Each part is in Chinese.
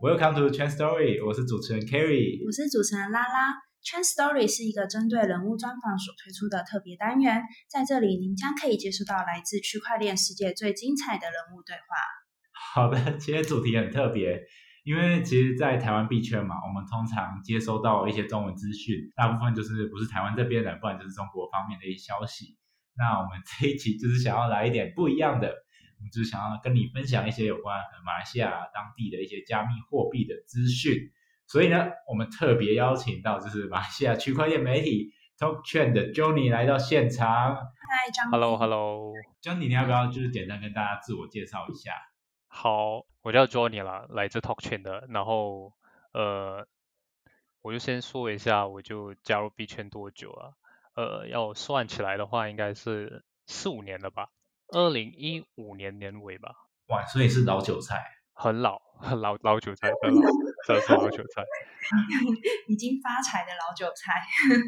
Welcome to Trend Story，我是主持人 Kerry，我是主持人拉拉。Trend Story 是一个针对人物专访所推出的特别单元，在这里您将可以接触到来自区块链世界最精彩的人物对话。好的，今天主题很特别，因为其实，在台湾币圈嘛，我们通常接收到一些中文资讯，大部分就是不是台湾这边的，不然就是中国方面的一些消息。那我们这一期就是想要来一点不一样的。就是想要跟你分享一些有关马来西亚当地的一些加密货币的资讯，所以呢，我们特别邀请到就是马来西亚区块链媒体 Talk Trend 的 Johnny 来到现场。嗨，张。Hello，Hello，Johnny，你要不要就是简单跟大家自我介绍一下？好，我叫 Johnny 啦，来自 Talk Trend 的。然后呃，我就先说一下，我就加入币圈多久啊？呃，要算起来的话，应该是四五年了吧。二零一五年年尾吧，哇，所以是老韭菜，很老，很老老韭菜，很老，这是老韭菜，已经发财的老韭菜。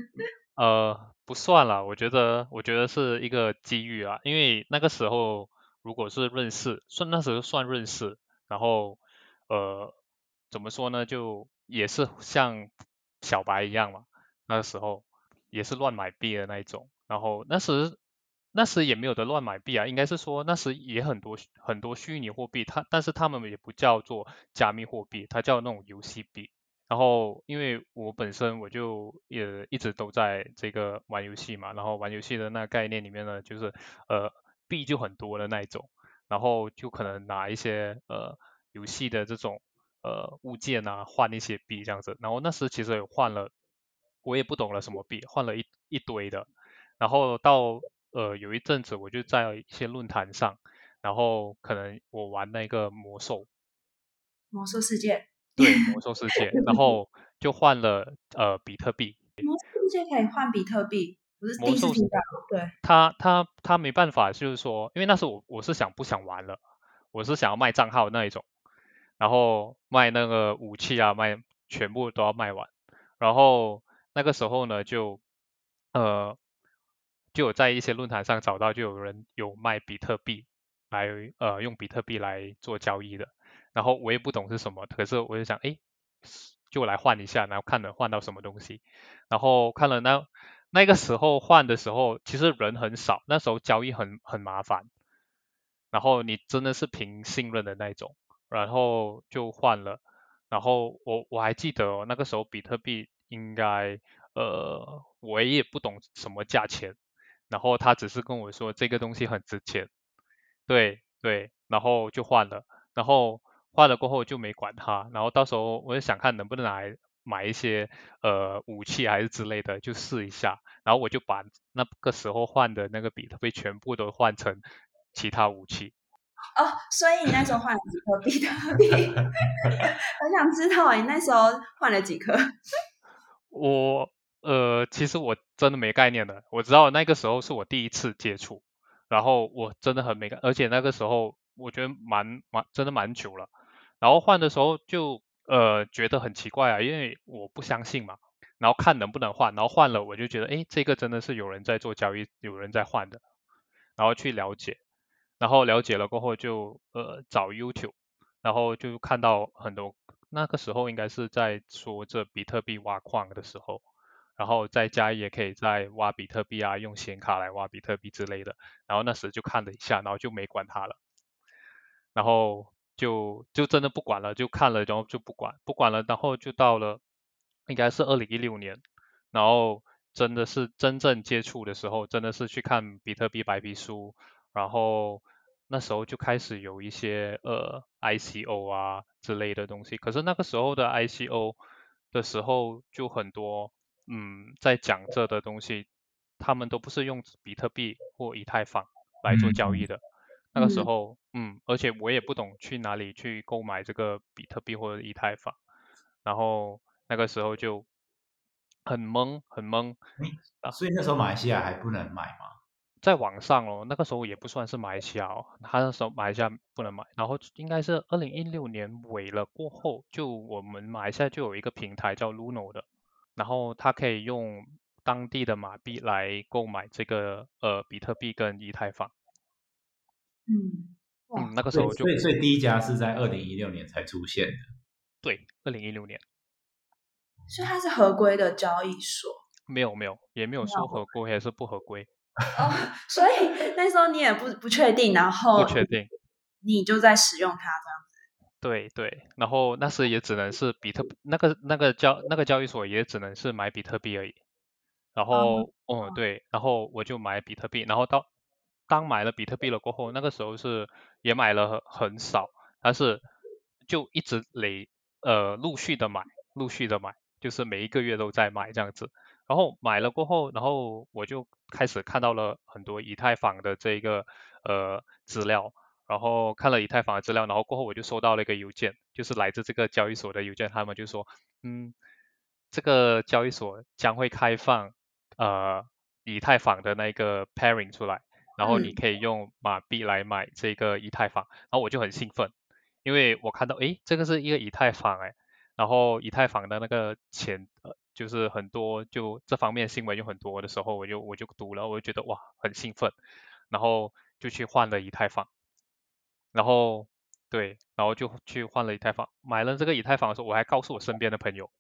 呃，不算了，我觉得，我觉得是一个机遇啊，因为那个时候如果是认识，算那时候算认识，然后呃，怎么说呢，就也是像小白一样嘛，那个时候也是乱买币的那一种，然后那时。那时也没有得乱买币啊，应该是说那时也很多很多虚拟货币，它但是他们也不叫做加密货币，它叫那种游戏币。然后因为我本身我就也一直都在这个玩游戏嘛，然后玩游戏的那概念里面呢，就是呃币就很多的那一种，然后就可能拿一些呃游戏的这种呃物件啊换一些币这样子。然后那时其实也换了，我也不懂了什么币，换了一一堆的，然后到。呃，有一阵子我就在一些论坛上，然后可能我玩那个魔兽，魔兽世界，对，魔兽世界，然 后就换了呃比特币。魔兽世界可以换比特币，不是第一次听到。对，他他他没办法，就是说，因为那时候我我是想不想玩了，我是想要卖账号那一种，然后卖那个武器啊，卖全部都要卖完，然后那个时候呢就呃。就有在一些论坛上找到，就有人有卖比特币来，呃，用比特币来做交易的。然后我也不懂是什么，可是我就想，哎，就来换一下，然后看能换到什么东西。然后看了那那个时候换的时候，其实人很少，那时候交易很很麻烦。然后你真的是凭信任的那种，然后就换了。然后我我还记得那个时候比特币应该，呃，我也不懂什么价钱。然后他只是跟我说这个东西很值钱，对对，然后就换了，然后换了过后就没管它，然后到时候我就想看能不能来买一些呃武器还是之类的，就试一下，然后我就把那个时候换的那个比特币全部都换成其他武器。哦，所以你那时候换了几颗比特币？我想知道你那时候换了几颗？我。呃，其实我真的没概念的，我知道那个时候是我第一次接触，然后我真的很没概，而且那个时候我觉得蛮蛮真的蛮久了，然后换的时候就呃觉得很奇怪啊，因为我不相信嘛，然后看能不能换，然后换了我就觉得哎这个真的是有人在做交易，有人在换的，然后去了解，然后了解了过后就呃找 YouTube，然后就看到很多那个时候应该是在说这比特币挖矿的时候。然后在家也可以在挖比特币啊，用显卡来挖比特币之类的。然后那时就看了一下，然后就没管它了。然后就就真的不管了，就看了，然后就不管不管了。然后就到了应该是二零一六年，然后真的是真正接触的时候，真的是去看比特币白皮书。然后那时候就开始有一些呃 ICO 啊之类的东西。可是那个时候的 ICO 的时候就很多。嗯，在讲这的东西，他们都不是用比特币或以太坊来做交易的。那个时候，嗯，而且我也不懂去哪里去购买这个比特币或者以太坊，然后那个时候就很懵，很懵。所以那时候马来西亚还不能买吗？在网上哦，那个时候也不算是马来西亚哦，他那时候马来西亚不能买。然后应该是二零一六年尾了过后，就我们马来西亚就有一个平台叫 Luno 的。然后他可以用当地的马币来购买这个呃比特币跟以太坊。嗯，嗯，那个时候就所以所以第一家是在二零一六年才出现的。对，二零一六年所以它是合规的交易所没有没有也没有说合规还是不合规，哦，所以那时候你也不不确定，然后不确定。你就在使用它这样。对对，然后那时也只能是比特那个那个交那个交易所也只能是买比特币而已。然后，嗯，对，然后我就买比特币，然后到当买了比特币了过后，那个时候是也买了很很少，但是就一直累呃陆续的买，陆续的买，就是每一个月都在买这样子。然后买了过后，然后我就开始看到了很多以太坊的这个呃资料，然后看了以太坊的资料，然后过后我就收到了一个邮件，就是来自这个交易所的邮件，他们就说，嗯，这个交易所将会开放呃以太坊的那个 pairing 出来，然后你嗯。可以用马币来买这个以太坊，然后我就很兴奋，因为我看到诶这个是一个以太坊诶，然后以太坊的那个钱呃就是很多就这方面新闻有很多的时候，我就我就读了，我就觉得哇很兴奋，然后就去换了以太坊，然后对，然后就去换了以太坊，买了这个以太坊的时候，我还告诉我身边的朋友，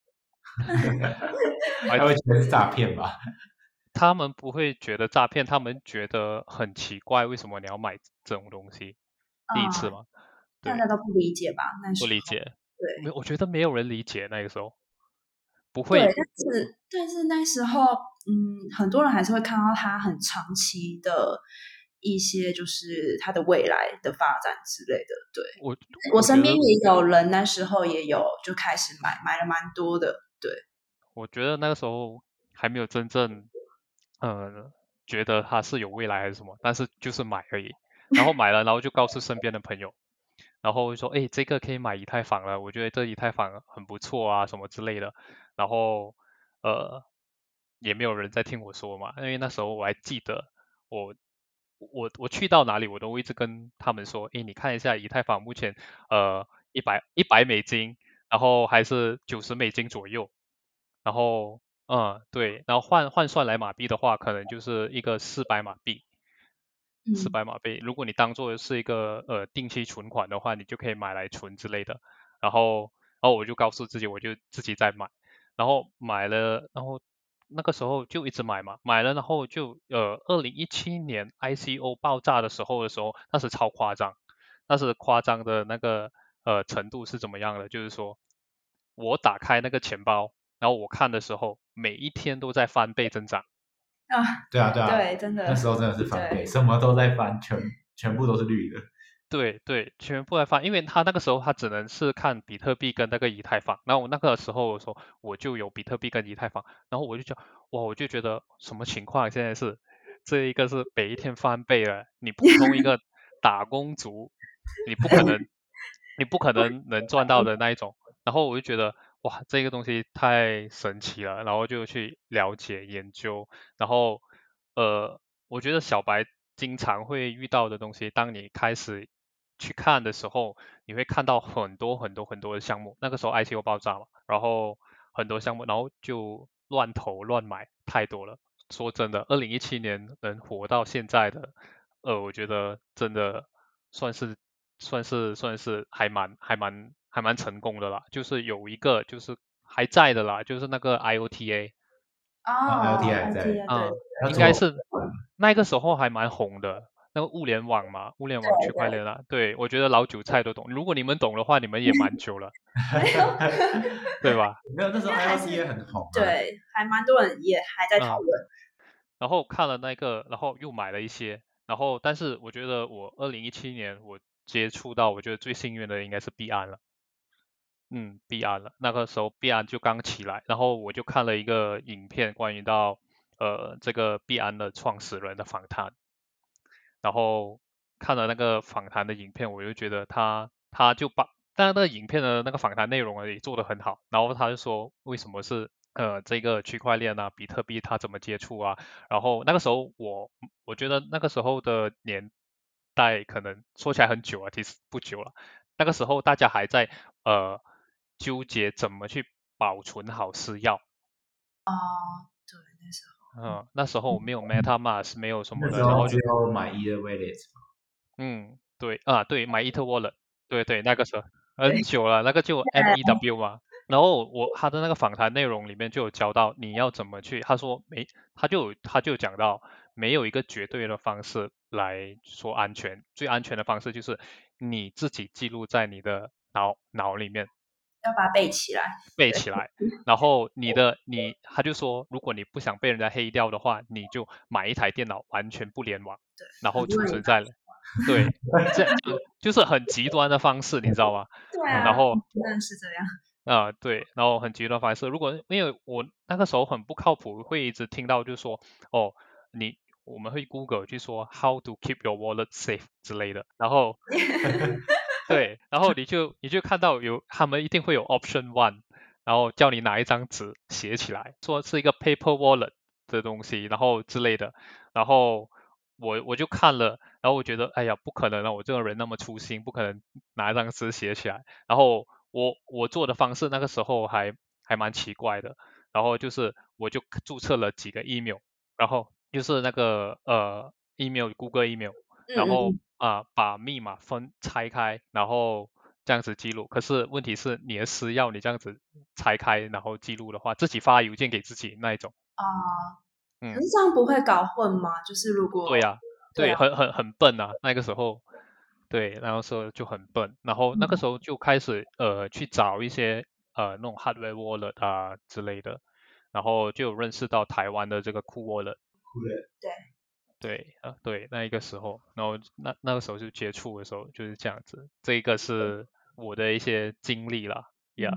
他会觉得是诈骗吧？他们不会觉得诈骗，他们觉得很奇怪，为什么你要买这种东西？第一次嗯嘛，对大，家都不理解吧？那时候不理解，对没，我觉得没有人理解那个时候，不对，会，但是但是那时候，嗯，很多人还是会看到它很长期的一些，就是它的未来的发展之类的。对我我身边也有人那时候也有就开始买，买了蛮多的。对，我觉得那个时候还没有真正，呃，觉得它是有未来还是什么，但是就是买而已。然后买了，然后就告诉身边的朋友，然后就说，哎，这个可以买以太坊了，我觉得这以太坊很不错啊，什么之类的。然后，呃，也没有人在听我说嘛，因为那时候我还记得我。我我去到哪里，我都会一直跟他们说，诶，你看一下以太坊目前呃一百一百美金，然后还是九十美金左右，然后嗯对，然后换换算来马币的话，可能就是一个四百马币，四嗯百马币。如果你当做是一个呃定期存款的话，你就可以买来存之类的。然后然后我就告诉自己，我就自己在买，然后买了，然后那个时候就一直买嘛，买了然后就呃二零一七年 ICO 爆炸的时候的时候，那是超夸张，那是夸张的那个呃程度是怎么样的？就是说我打开那个钱包，然后我看的时候，每一天都在翻倍增长。啊，对啊，对啊，对，真的那时候真的是翻倍，什么都在翻，全全部都是绿的。对对，全部来翻，因为他那个时候他只能是看比特币跟那个以太坊，然后我那个时候我说我就有比特币跟以太坊，然后我就讲哇，我就觉得什么情况现在是这一个是每一天翻倍了，你普通一个 打工族，你不可能你不可能能赚到的那一种，然后我就觉得哇，这个东西太神奇了，然后就去了解研究，然后呃，我觉得小白经常会遇到的东西，当你开始去看的时候，你会看到很多很多很多的项目。那个时候 ICO 爆炸嘛，然后很多项目，然后就乱投乱买，太多了。说真的，二零一七年能活到现在的，呃，我觉得真的算是算是算是还蛮还蛮还蛮成功的啦。就是有一个就是还在的啦，就是那个 IOTA，哦 LT 还在啊应该是那个时候还蛮红的，那个物联网嘛，物联网区块链啊，对我觉得老韭菜都懂。如果你们懂的话，你们也蛮 久了，对吧？没有那时候应该还 IOT 是也很红、啊，，对，还蛮多人也还在讨嗯论。然后看了那个，然后又买了一些，然后但是我觉得我二零一七年我接触到，我觉得最幸运的应该是币安了。嗯，币安了，那个时候币安就刚起来，然后我就看了一个影片，关于到呃这个币安的创始人的访谈，然后看了那个访谈的影片，我就觉得他他就把，但那个影片的那个访谈内容也做得很好，然后他就说为什么是呃这个区块链啊，比特币他怎么接触啊，然后那个时候我我觉得那个时候的年代可能说起来很久啊，其实不久了，那个时候大家还在呃纠结怎么去保存好私钥，哦，对，那时候。嗯，那时候没有 MetaMask，没有什么的，那时候只然后就要买 Ether Wallet，嗯，对啊，对，My Ether Wallet，对对，那个时候很久了，那个就 MEW 嘛。然后我他的那个访谈内容里面就有教到你要怎么去，他说没，他就他就讲到没有一个绝对的方式来说安全，最安全的方式就是你自己记录在你的脑脑里面，要把它背起来，背起来。然后你的你，他就说，如果你不想被人家黑掉的话，你就买一台电脑完全不联网，对，然后储存在了，对，这就就是很极端的方式，你知道吗？对啊，然后是这样。啊，对，然后很极端方式。如果因为我那个时候很不靠谱，会一直听到就说，哦，你我们会 Google 去说 How to keep your wallet safe 之类的，然后 对，然后你就你就看到有他们一定会有 Option One，然后叫你拿一张纸写起来，说是一个 paper wallet 的东西，然后之类的，然后我我就看了，然后我觉得，哎呀，不可能啊，我这个人那么粗心，不可能拿一张纸写起来，然后。我我做的方式那个时候还还蛮奇怪的，然后就是我就注册了几个 email，然后就是那个呃 email，Google email，然后啊把密码分拆开，然后这样子记录。可是问题是你的私钥你这样子拆开然后记录的话，自己发邮件给自己那一种啊，嗯，可是这样不会搞混吗？就是如果对呀，对，很很很笨啊，那个时候。对，然后说就很笨，然后那个时候就开始呃去找一些呃那种 hardware wallet 啊之类的，然后就认识到台湾的这个 cool wallet。wallet。对。对，啊对，那一个时候，然后那那个时候就接触的时候就是这样子，这一个是我的一些经历啦，呀，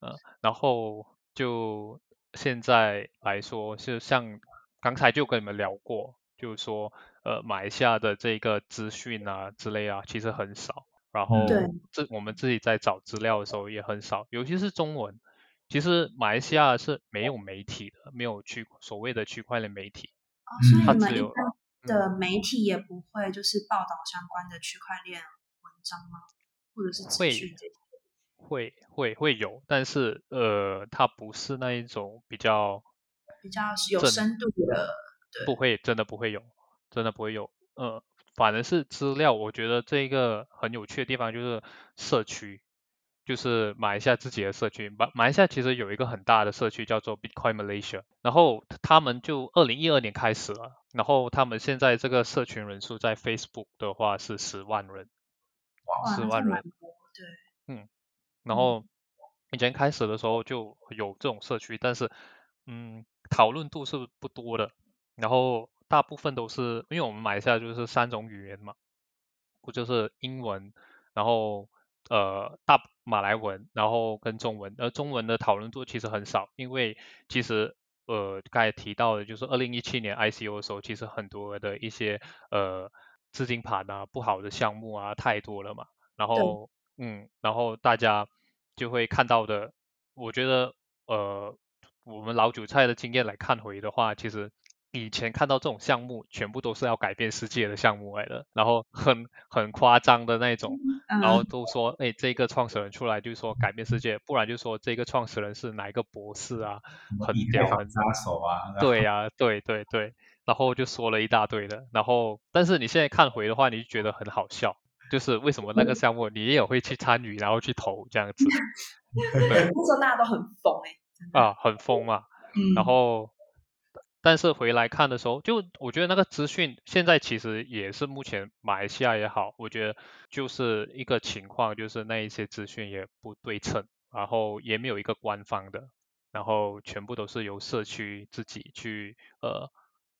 嗯，然后就现在来说，就像刚才就跟你们聊过。就是说，呃，马来西亚的这个资讯啊之类啊，其实很少。然后，这我们自己在找资料的时候也很少，尤其是中文。其实马来西亚是没有媒体的，没有区所谓的区块链媒体。哦，所以你们一般的媒体也不会就是报道相关的区块链文章吗？或者是资讯这些？会会会有，但是呃，它不是那一种比较比较有深度的。不会，真的不会有，真的不会有。呃，反而是资料，我觉得这一个很有趣的地方就是社区，就是马来西亚自己的社区。马马来西亚其实有一个很大的社区叫做 Bitcoin Malaysia，然后他们就二零一二年开始了，然后他们现在这个社群人数在 Facebook 的话是十万人，十万人，对，嗯，然后以前开始的时候就有这种社区，但是嗯，讨论度是不多的。然后大部分都是，因为我们马来西亚就是三种语言嘛，不就是英文，然后呃大马来文，然后跟中文，而中文的讨论度其实很少，因为其实呃刚才提到的就是二零一七年 ICO 的时候，其实很多的一些呃资金盘啊不好的项目啊太多了嘛，然后嗯，然后大家就会看到的，我觉得呃我们老韭菜的经验来看回的话，其实。以前看到这种项目，全部都是要改变世界的项目来的，然后很很夸张的那种，然后都说，哎，这个创始人出来就说改变世界，不然就说这个创始人是哪一个博士啊，很屌，很杀手啊，对呀，对对对，然后就说了一大堆的，然后但是你现在看回的话，你就觉得很好笑，就是为什么那个项目你也会去参与，然后去投这样子，对，那时候大家都很疯哎，啊，很疯嘛，然后。但是回来看的时候，就我觉得那个资讯现在其实也是目前马来西亚也好，我觉得就是一个情况，就是那一些资讯也不对称，然后也没有一个官方的，然后全部都是由社区自己去呃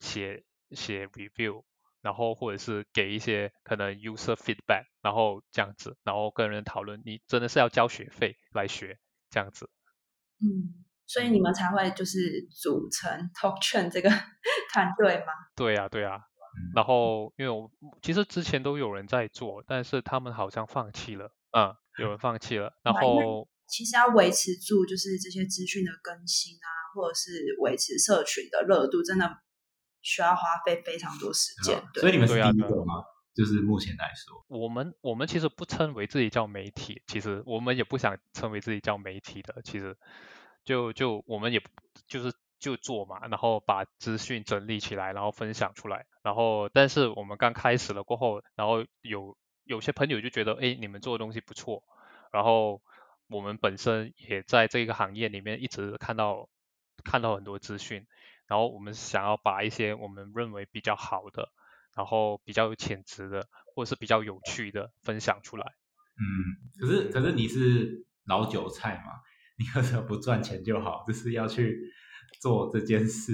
写写 review，然后或者是给一些可能 user feedback，然后这样子，然后跟人讨论，你真的是要交学费来学这样子，嗯。所以你们才会就是组成 Talk Chain 这个 团队吗？对呀，对呀。然后因为我其实之前都有人在做，但是他们好像放弃了。嗯，有人放弃了。然后其实要维持住就是这些资讯的更新啊，或者是维持社群的热度，真的需要花费非常多时间。所以你们是第一个吗？就是目前来说，我们我们其实不称为自己叫媒体，其实我们也不想称为自己叫媒体的，其实。就就我们也就是就做嘛，然后把资讯整理起来，然后分享出来，然后但是我们刚开始了过后，然后有有些朋友就觉得，哎，你们做的东西不错，然后我们本身也在这个行业里面一直看到看到很多资讯，然后我们想要把一些我们认为比较好的，然后比较有潜质的，或者是比较有趣的分享出来。嗯，可是可是你是老韭菜嘛，你为什么不赚钱就好，就是要去做这件事，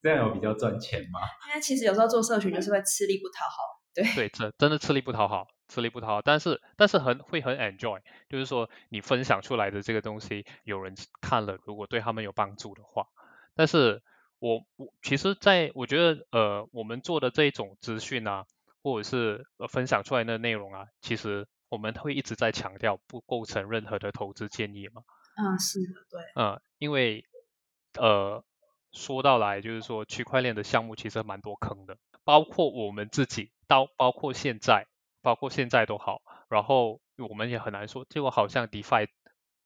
这样有比较赚钱吗？因为其实有时候做社群就是会吃力不讨好，对对，真真的吃力不讨好，吃力不讨好，但是但是很会很 enjoy，就是说你分享出来的这个东西有人看了，如果对他们有帮助的话，但是我我其实在我觉得呃我们做的这种资讯啊，或者是呃分享出来的内容啊，其实。我们会一直在强调不构成任何的投资建议嘛？嗯，是的，对。嗯，因为呃，说到来就是说，区块链的项目其实蛮多坑的，包括我们自己，到包括现在，包括现在都好。然后我们也很难说，结果好像 DeFi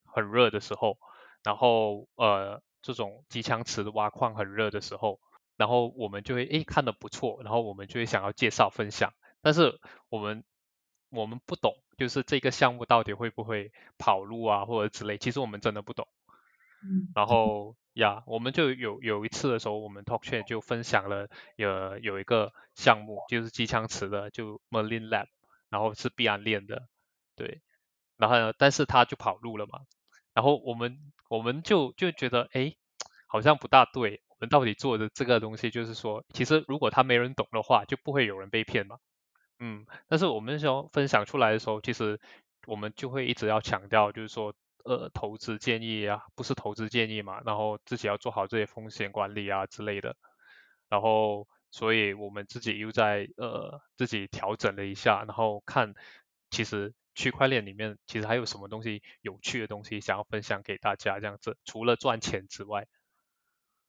很热的时候，然后呃，这种机枪池的挖矿很热的时候，然后我们就会诶看的不错，然后我们就会想要介绍分享，但是我们我们不懂。就是这个项目到底会不会跑路啊，或者之类，其实我们真的不懂。嗯。然后呀，我们就有有一次的时候，我们 Talk Chain 就分享了有有一个项目，就是机枪池的，就 Merlin Lab，然后是币安链的，对。然后呢，但是他就跑路了嘛。然后我们我们就就觉得，哎，好像不大对。我们到底做的这个东西，就是说，其实如果他没人懂的话，就不会有人被骗嘛。嗯，但是我们时候分享出来的时候，其实我们就会一直要强调，就是说，呃，投资建议啊，不是投资建议嘛，然后自己要做好这些风险管理啊之类的，然后，所以我们自己又在呃自己调整了一下，然后看，其实区块链里面其实还有什么东西有趣的东西想要分享给大家，这样子，除了赚钱之外，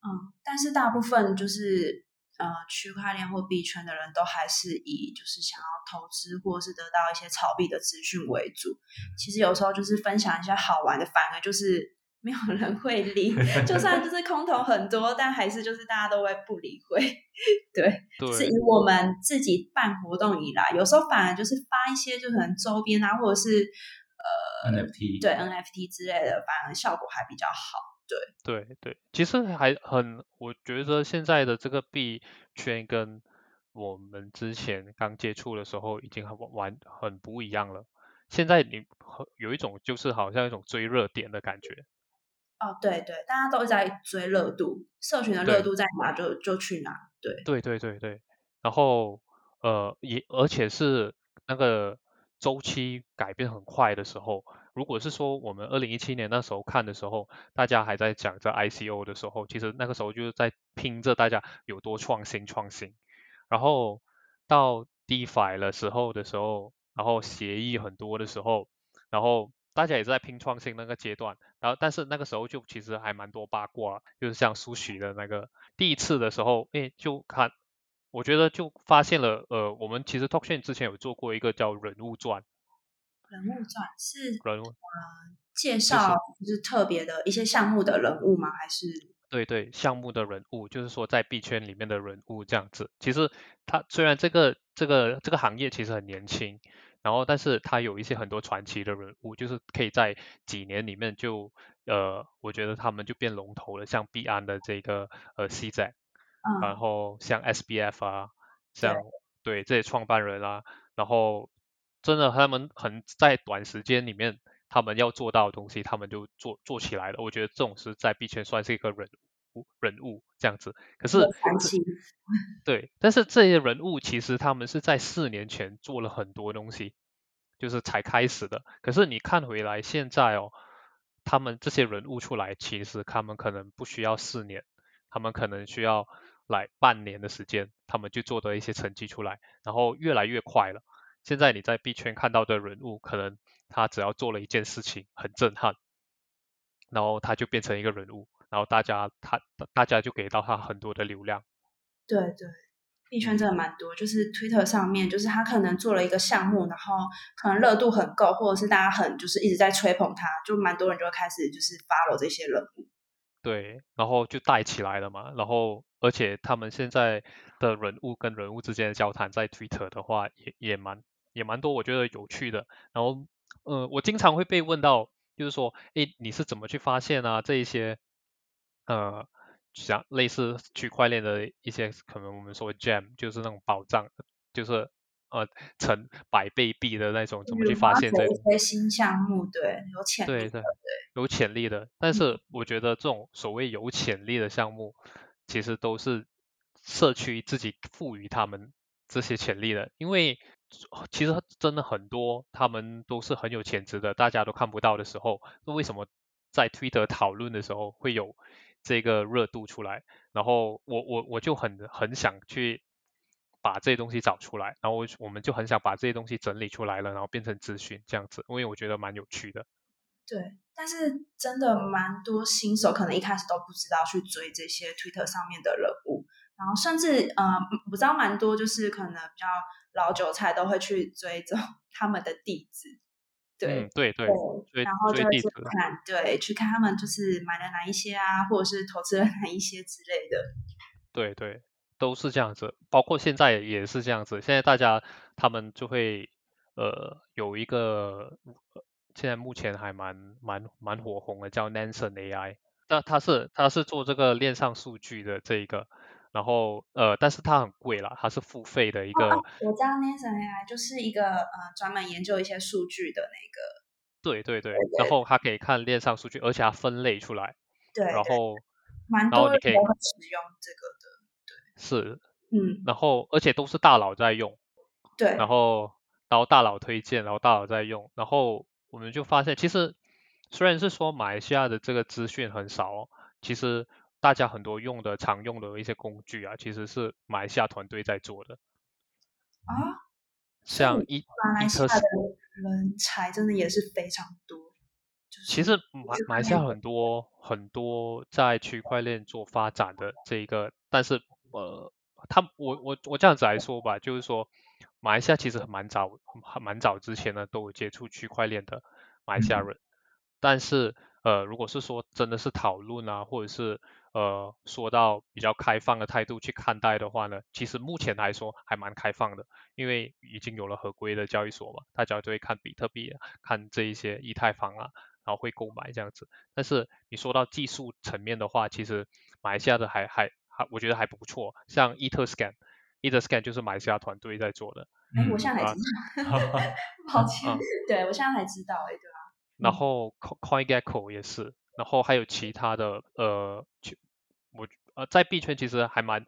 嗯，但是大部分就是。呃，区块链或币圈的人都还是以就是想要投资或是得到一些炒币的资讯为主。其实有时候就是分享一些好玩的，反而就是 没有人会理。就算就是空投很多，但还是就是大家都会不理会。对，是以我们自己办活动以来，有时候反而就是发一些就可能周边啊，或者是呃 NFT 对 NFT 之类的，反而效果还比较好。对对对，其实还很，我觉得现在的这个币圈跟我们之前刚接触的时候已经很完很不一样了。现在你有一种就是好像一种追热点的感觉。哦，对对，大家都在追热度，社群的热度在哪就就去哪。对对对对对，然后呃也而且是那个周期改变很快的时候。如果是说我们二零一七年那时候看的时候，大家还在讲这 ICO 的时候，其实那个时候就是在拼着大家有多创新创新。然后到 DeFi 的时候的时候，然后协议很多的时候，然后大家也在拼创新那个阶段。然后但是那个时候就其实还蛮多八卦，就是像苏许的那个第一次的时候，哎，就看我觉得就发现了，呃，我们其实 Talkchain 之前有做过一个叫人物传。人物传是人物呃介绍就是特别的一些项目的人物吗？还是对对项目的人物，就是说在币圈里面的人物这样子。其实它虽然这个这个这个行业其实很年轻，然后但是它有一些很多传奇的人物，就是可以在几年里面就呃，我觉得他们就变龙头了，像币安的这个呃 CZ，然后像 SBF 啊，像对这些创办人啊，然后。真的，他们很在短时间里面，他们要做到的东西，他们就做做起来了。我觉得这种是在币圈算是一个人物人物这样子。可是，对，但是这些人物其实他们是在四年前做了很多东西，就是才开始的。可是你看回来，现在哦，他们这些人物出来，其实他们可能不需要四年，他们可能需要来半年的时间，他们就做的一些成绩出来，然后越来越快了。现在你在币圈看到的人物，可能他只要做了一件事情很震撼，然后他就变成一个人物，然后大家他大家就给到他很多的流量。对对，币圈真的蛮多，就是 Twitter 上面，就是他可能做了一个项目，然后可能热度很够，或者是大家很就是一直在吹捧他，就蛮多人就会开始就是 follow 这些人物。对，然后就带起来了嘛，然后而且他们现在的人物跟人物之间的交谈，在 Twitter 的话也也蛮。也蛮多我觉得有趣的。然后呃，我经常会被问到，就是说，诶，你是怎么去发现啊这一些呃像类似区块链的一些可能我们说 gem 就是那种宝藏，就是呃成百倍币的那种，怎么去发现这一些新项目？对，有潜力对对有潜力的。但是我觉得这种所谓有潜力的项目，其实都是社区自己赋予他们这些潜力的，因为其实真的很多他们都是很有潜质的，大家都看不到的时候，那为什么在推特讨论的时候会有？这个热度出来，然后我我我就很很想去把这些东西找出来，然后我我们就很想把这些东西整理出来了，然后变成资讯这样子，因为我觉得蛮有趣的。对，但是真的蛮多新手可能一开始都不知道去追这些 Twitter 上面的人物，然后甚至呃，我知道蛮多就是可能比较老韭菜都会去追踪 他们的地址。对对对，然后就去看，对，去看他们就是买了哪一些啊，或者是投资了哪一些之类的。对对，都是这样子，包括现在也是这样子。现在大家他们就会呃有一个，现在目前还蛮蛮蛮火红的，叫 Nansen AI。那它是它是做这个链上数据的这一个。然后呃，但是它很贵啦，它是付费的一个。我知道 Nansen AI 就是一个呃专门研究一些数据的那个。对对对，然后它可以看链上数据，而且它分类出来。对。然后。蛮多人可以使用这个的。对。是。嗯。然后，而且都是大佬在用。对。然后，然后大佬推荐，然后大佬在用，然后我们就发现，其实虽然是说马来西亚的这个资讯很少，其实。大家很多用的常用的一些工具啊，其实是马来西亚团队在做的啊。像一马来西亚的人才真的也是非常多。其实马马来西亚很多很多在区块链做发展的这一个，但是呃，他我我我这样子来说吧，就是说马来西亚其实蛮早很蛮早之前呢都有接触区块链的马来西亚人，但是呃，如果是说真的是讨论啊，或者是呃，说到比较开放的态度去看待的话呢，其实目前来说还蛮开放的，因为已经有了合规的交易所嘛，大家就会看比特币，看这一些以太坊啊，然后会购买这样子。但是你说到技术层面的话，其实马来西亚的还还还，我觉得还不错。像 EtherScan，EtherScan 就是马来西亚团队在做的。哎，我现在还知道 抱歉，对我现在还知道，哎，对吧？然后 CoinGecko 也是。然后还有其他的，呃，我呃在币圈其实还蛮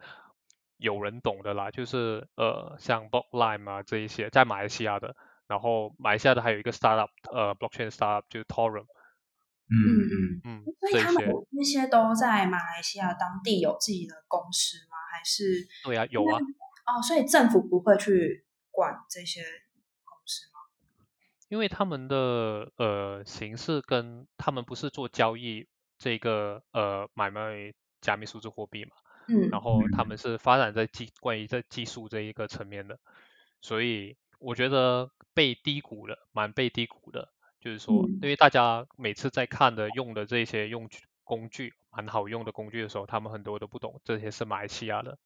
有人懂的啦，就是呃像 Blockline 啊这一些，在马来西亚的，然后马来西亚的还有一个 startup，呃，blockchain startup 就是 Torum。嗯嗯嗯。所以他们那些都在马来西亚当地有自己的公司吗？还是？对啊，有啊。哦，所以政府不会去管这些。因为他们的呃形式跟他们不是做交易这个呃买卖加密数字货币嘛，嗯，然后他们是发展在技关于在技术这一个层面的，所以我觉得被低估了，蛮被低估的，就是说，因为大家每次在看的用的这些用工具蛮好用的工具的时候，他们很多都不懂这些是马来西亚的，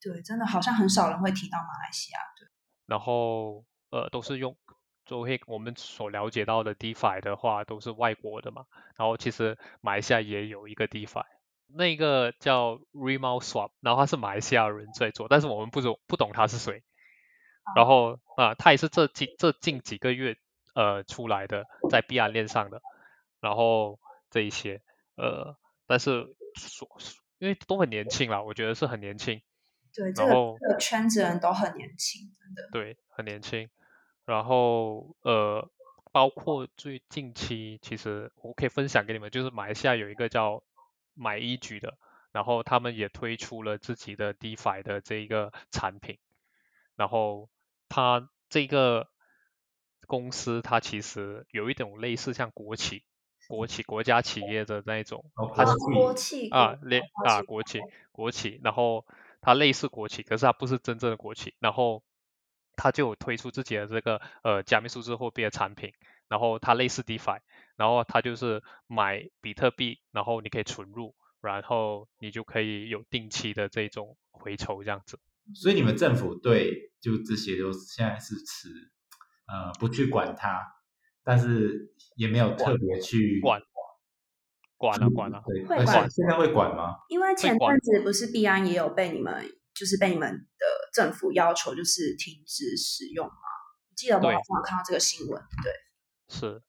对，真的好像很少人会提到马来西亚，对，然后呃都是用。就会我们所了解到的 DeFi 的话，都是外国的嘛。然后其实马来西亚也有一个 DeFi，那个叫 r e m o u Swap，然后他是马来西亚人在做，但是我们不懂不懂他是谁。然后啊，他也是这近这近几个月呃出来的，在币安链上的。然后这一些呃，但是所因为都很年轻啦，我觉得是很年轻。对，这个这个圈子人都很年轻，真的。对，很年轻。然后呃，包括最近期，其实我可以分享给你们，就是马来西亚有一个叫买一举的，然后他们也推出了自己的 DeFi 的这一个产品，然后它这个公司它其实有一种类似像国企、国企、国家企业的那一种，它是国企啊，类啊国企、国企，然后它类似国企，可是它不是真正的国企，然后。他就推出自己的这个呃加密数字货币的产品，然后它类似 DeFi，然后它就是买比特币，然后你可以存入，然后你就可以有定期的这种回酬这样子。所以你们政府对就这些都现在是持呃不去管它，但是也没有特别去管管了管了，对，会而且管现在会管吗？因为前管阵子不是币安也有被你们就是被你们的政府要求就是停止使用嘛？我记得我好像有看到这个新闻，对，是，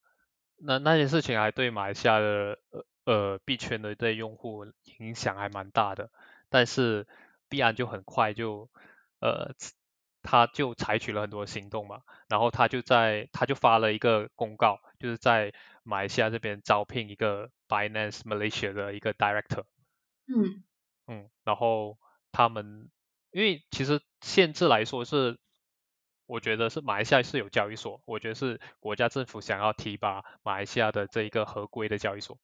那那件事情还对马来西亚的呃呃币圈的对用户影响还蛮大的，但是币安就很快就呃他就采取了很多行动嘛，然后他就在他就发了一个公告，就是在马来西亚这边招聘一个 Binance Malaysia 的一个 director，嗯。嗯，然后他们因为其实限制来说是，我觉得是马来西亚是有交易所，我觉得是国家政府想要提拔马来西亚的这一个合规的交易所，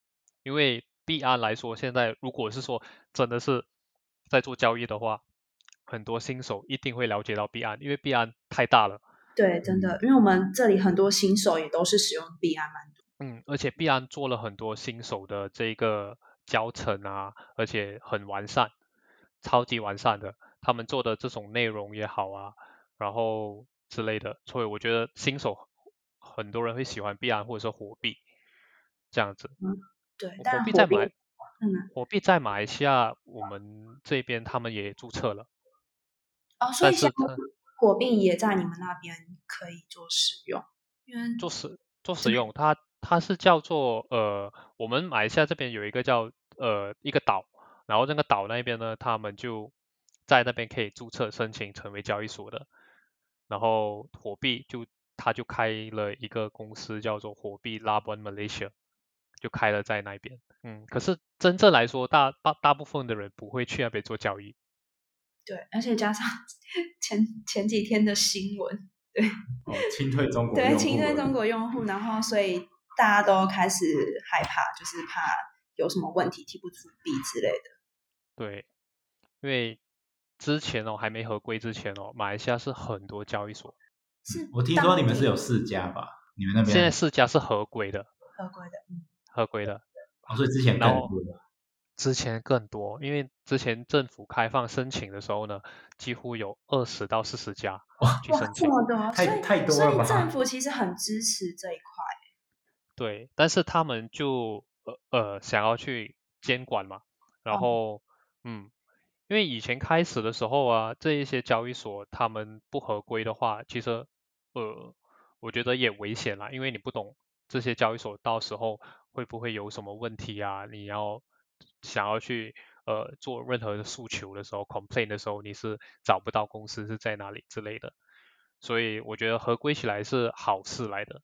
因为币安来说，现在如果是说真的是在做交易的话，很多新手一定会了解到币安，因为币安太大了，对，真的，因为我们这里很多新手也都是使用币安蛮多，嗯，而且币安做了很多新手的这个教程啊，而且很完善，超级完善的。他们做的这种内容也好啊，然后之类的，所以我觉得新手很多人会喜欢币安或者说火币这样子。对，火币币在马来嗯。火币在马来西亚，我们这边他们也注册了，哦，所以是它 火币也在你们那边可以做使用，因为做使做使用，它它是叫做呃，我们马来西亚这边有一个叫呃一个岛，然后那个岛那边呢，他们就在那边可以注册申请成为交易所的，然后火币就他就开了一个公司叫做火币 Labuan Malaysia，就开了在那边，嗯，可是真正来说，大大大部分的人不会去那边做交易，对，而且加上前前几天的新闻，对哦，清退中国对，清退中国用户，然后所以大家都开始害怕，就是怕有什么问题提不出币之类的。对，因为之前哦还没合规之前哦，马来西亚是很多交易所，是我听说你们是有四家吧？你们那边现在四家是合规的，合规的，嗯，合规的。哦，所以之前更然后多的之前更多，因为之前政府开放申请的时候呢，几乎有二十到四十家去哇，申请。这么多，太所以所太多了吧以政府其实很支持这一块。对，但是他们就呃呃想要去监管嘛，然哦后嗯，因为以前开始的时候啊，这一些交易所他们不合规的话，其实呃我觉得也危险啦，因为你不懂这些交易所到时候会不会有什么问题啊，你要想要去呃做任何的诉求的时候，complain 的时候，你是找不到公司是在哪里之类的，所以我觉得合规起来是好事来的。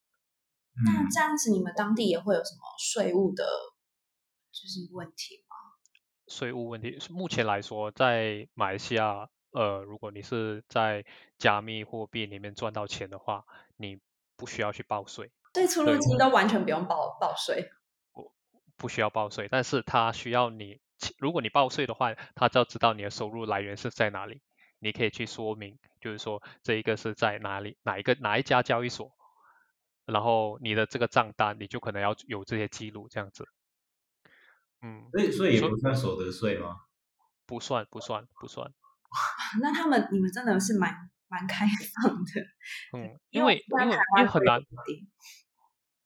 嗯，那这样子，你们当地也会有什么税务的，就是问题吗？税务问题，目前来说，在马来西亚，呃，如果你是在加密货币里面赚到钱的话，你不需要去报税，所以出入对境都完全不用报报税。不需要报税，但是它需要你，如果你报税的话，他就要知道你的收入来源是在哪里，你可以去说明，就是说这一个是在哪里，哪一个哪一家交易所，然后你的这个账单，你就可能要有这些记录，这样子，嗯，所以所以也所不算所得税吗？不算不算不算，那他们你们真的是蛮蛮开放的，嗯，因因为因为因为很难。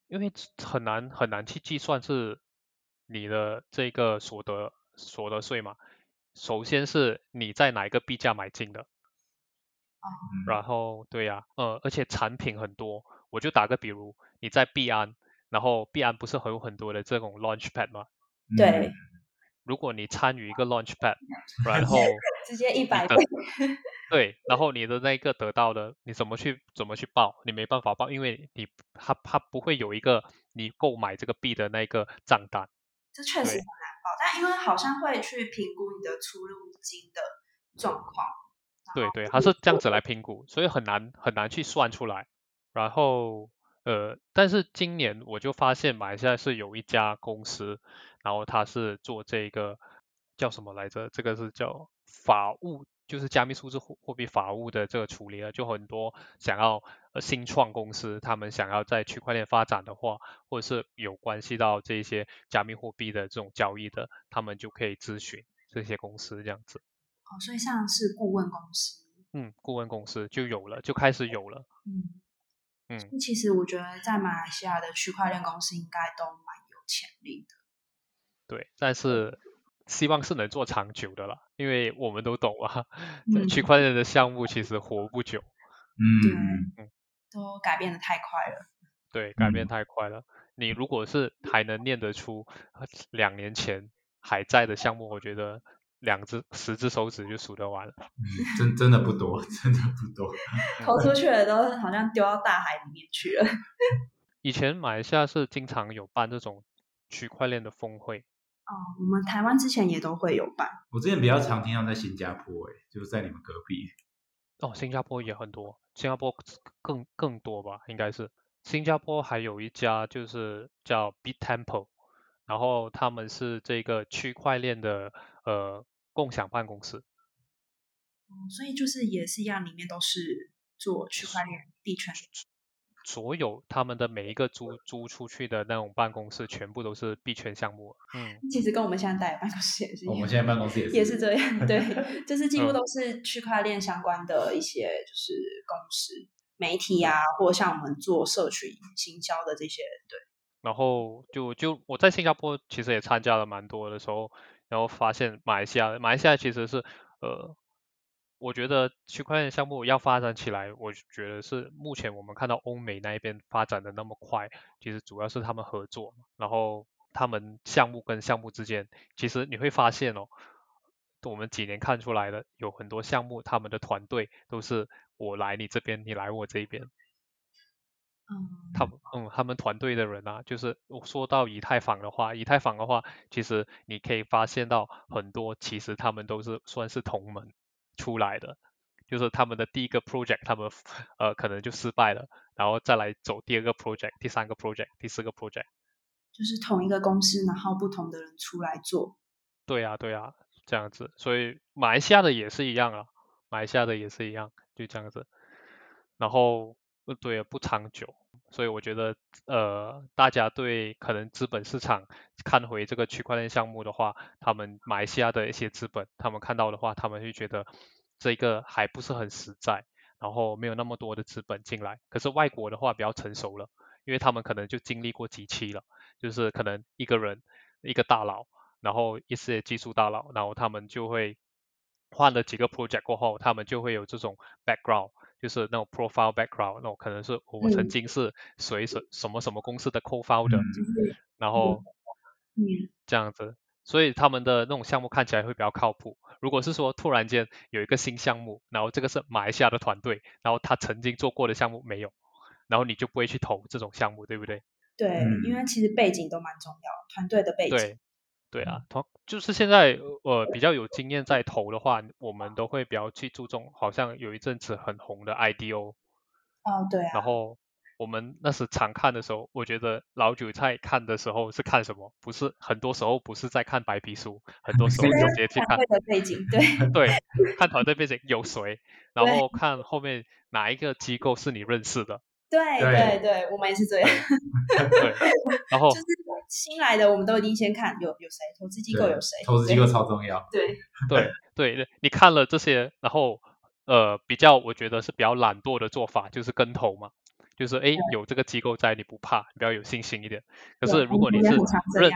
因为很难很难去计算是你的这个所得所得税嘛。首先是你在哪一个币价买进的，嗯然后对呀、呃，而且产品很多。我就打个比如，你在币安，然后币安不是很有很多的这种 launchpad 吗？对嗯如果你参与一个 launchpad，然后 直接一百的倍。对，然后你的那个得到的，你怎么去怎么去报？你没办法报，因为你它它不会有一个你购买这个币的那个账单。这确实很难报，但因为好像会去评估你的出入金的状况。对对，它是这样子来评估，所以很难很难去算出来。然后呃，但是今年我就发现马来西亚是有一家公司，然后他是做这个叫什么来着？这个是叫法务，就是加密数字货货币法务的这个处理了。就很多想要呃新创公司，他们想要在区块链发展的话，或者是有关系到这些加密货币的这种交易的，他们就可以咨询这些公司这样子。哦，所以像是顾问公司嗯，顾问公司就有了，就开始有了。嗯嗯，其实我觉得在马来西亚的区块链公司应该都蛮有潜力的。对，但是希望是能做长久的啦，因为我们都懂啊，区块链的项目其实活不久，嗯，都改变的太快了。对，改变嗯太快了。你如果是还能念得出呃两年前还在的项目，我觉得两只十只手指就数得完了。嗯真真的不多，真的不多。投出去的都好像丢到大海里面去了。以前马来西亚是经常有办这种区块链的峰会，哦，我们台湾之前也都会有办。我之前比较常听到在新加坡，诶，就是在你们隔壁。哦，新加坡也很多，新加坡更更多吧，应该是。新加坡还有一家就是叫 Bit Temple，然后他们是这个区块链的呃共享办公室。哦所以就是也是一样，里面都是做区块链币圈。所有他们的每一个租租出去的那种办公室，全部都是币圈项目。嗯，其实跟我们现在待的办公室也是一样。我们现在办公室也是，也是这样，对，就是几乎嗯都是区块链相关的一些就是公司、媒体啊，或像我们做社群行销的这些，对，然后就就我在新加坡其实也参加了蛮多的时候，然后发现马来西亚马来西亚其实是呃，我觉得区块链项目要发展起来，我觉得是目前我们看到欧美那一边发展的那么快，其实主要是他们合作，然后他们项目跟项目之间，其实你会发现哦，我们几年看出来的有很多项目，他们的团队都是我来你这边，你来我这边。嗯，他们嗯，他们团队的人啊，就是我说到以太坊的话，以太坊的话，其实你可以发现到很多，其实他们都是算是同门出来的，就是他们的第一个 project，他们呃可能就失败了，然后再来走第二个 project、第三个 project、第四个 project。就是同一个公司，然后不同的人出来做，对呀、对呀、这样子，所以马来西亚的也是一样啊，马来西亚的也是一样，就这样子。然后呃对，不长久，所以我觉得呃，大家对可能资本市场看回这个区块链项目的话，他们马来西亚的一些资本，他们看到的话，他们会觉得这个还不是很实在，然后没有那么多的资本进来。可是外国的话比较成熟了，因为他们可能就经历过几期了，就是可能一个人一个大佬。然后一些技术大佬，然后他们就会换了几个 project 过后，他们就会有这种 background，就是那种 profile background，那种可能是我曾嗯。经是谁什什么什么公司的 co-founder，、嗯然后嗯，这样子，所以他们的那种项目看起来会比较靠谱。如果是说突然间有一个新项目，然后这个是马来西亚的团队，然后他曾经做过的项目没有，然后你就不会去投这种项目，对不对？对，嗯因为其实背景都蛮重要，团队的背景，对，对啊，同就是现在呃比较有经验在投的话，我们都会比较去注重，好像有一阵子很红的 IDO，哦，对啊，然后我们那时常看的时候，我觉得老韭菜看的时候是看什么？不是很多时候不是在看白皮书，很多时 候对直接去看团队的背景，对，对，看团队背景有谁，然对后看后面哪一个机构是你认识的，对对对对，我们也是这样，对，然 后就是新来的我们都一定先看有有谁，投资机构有谁，投资机构超重要。对，对对，你看了这些，然后呃比较我觉得是比较懒惰的做法，就是跟投嘛，就是诶有这个机构在，你不怕，你比较有信心一点。可是如果你是认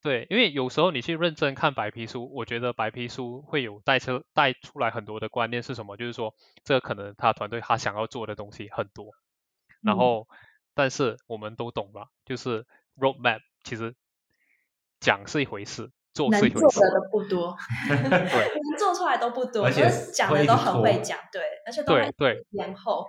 对，因为有时候你去认真看白皮书，我觉得白皮书会有带出带出来很多的观念是什么？就是说，这可能他团队他想要做的东西很多，然嗯后但是我们都懂吧，就是 roadmap 其实讲是一回事，做能是一回事。做的不多，做出来都不 多，而且讲的都很会讲，对，而且都会对对延后，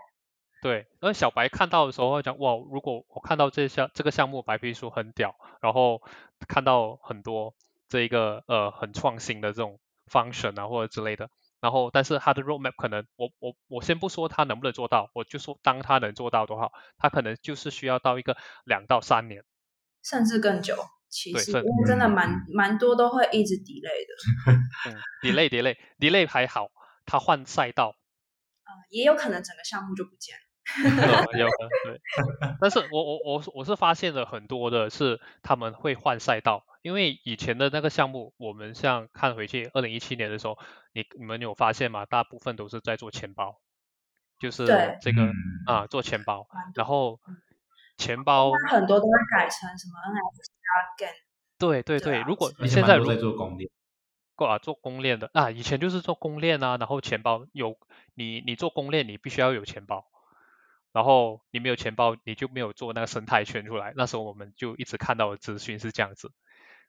对，而小白看到的时候会讲哇，如果我看到这项这个项目白皮书很屌，然后看到很多这一个呃很创新的这种 function 啊或者之类的，然后但是它的 roadmap 可能我我我先不说它能不能做到，我就说当它能做到的话，它可能就是需要到一个两到三年。甚至更久。其实因为真的嗯蛮蛮多都会一直 delay 的，嗯，delay delay delay 还好，他换赛道，呃，也有可能整个项目就不见了。呃，有可能对，但是我我我我是发现了很多的是他们会换赛道，因为以前的那个项目，我们像看回去二零一七年的时候，你你们有发现吗？大部分都是在做钱包，就是对这个嗯啊做钱包，然后钱包它很多都会改成什么 NFC 啊、GAN，对对对，对啊如果你现在如蛮多在做供电，啊做公链的啊，以前就是做公链啊，然后钱包有你你做公链，你必须要有钱包，然后你没有钱包，你就没有做那个生态圈出来。那时候我们就一直看到的资讯是这样子，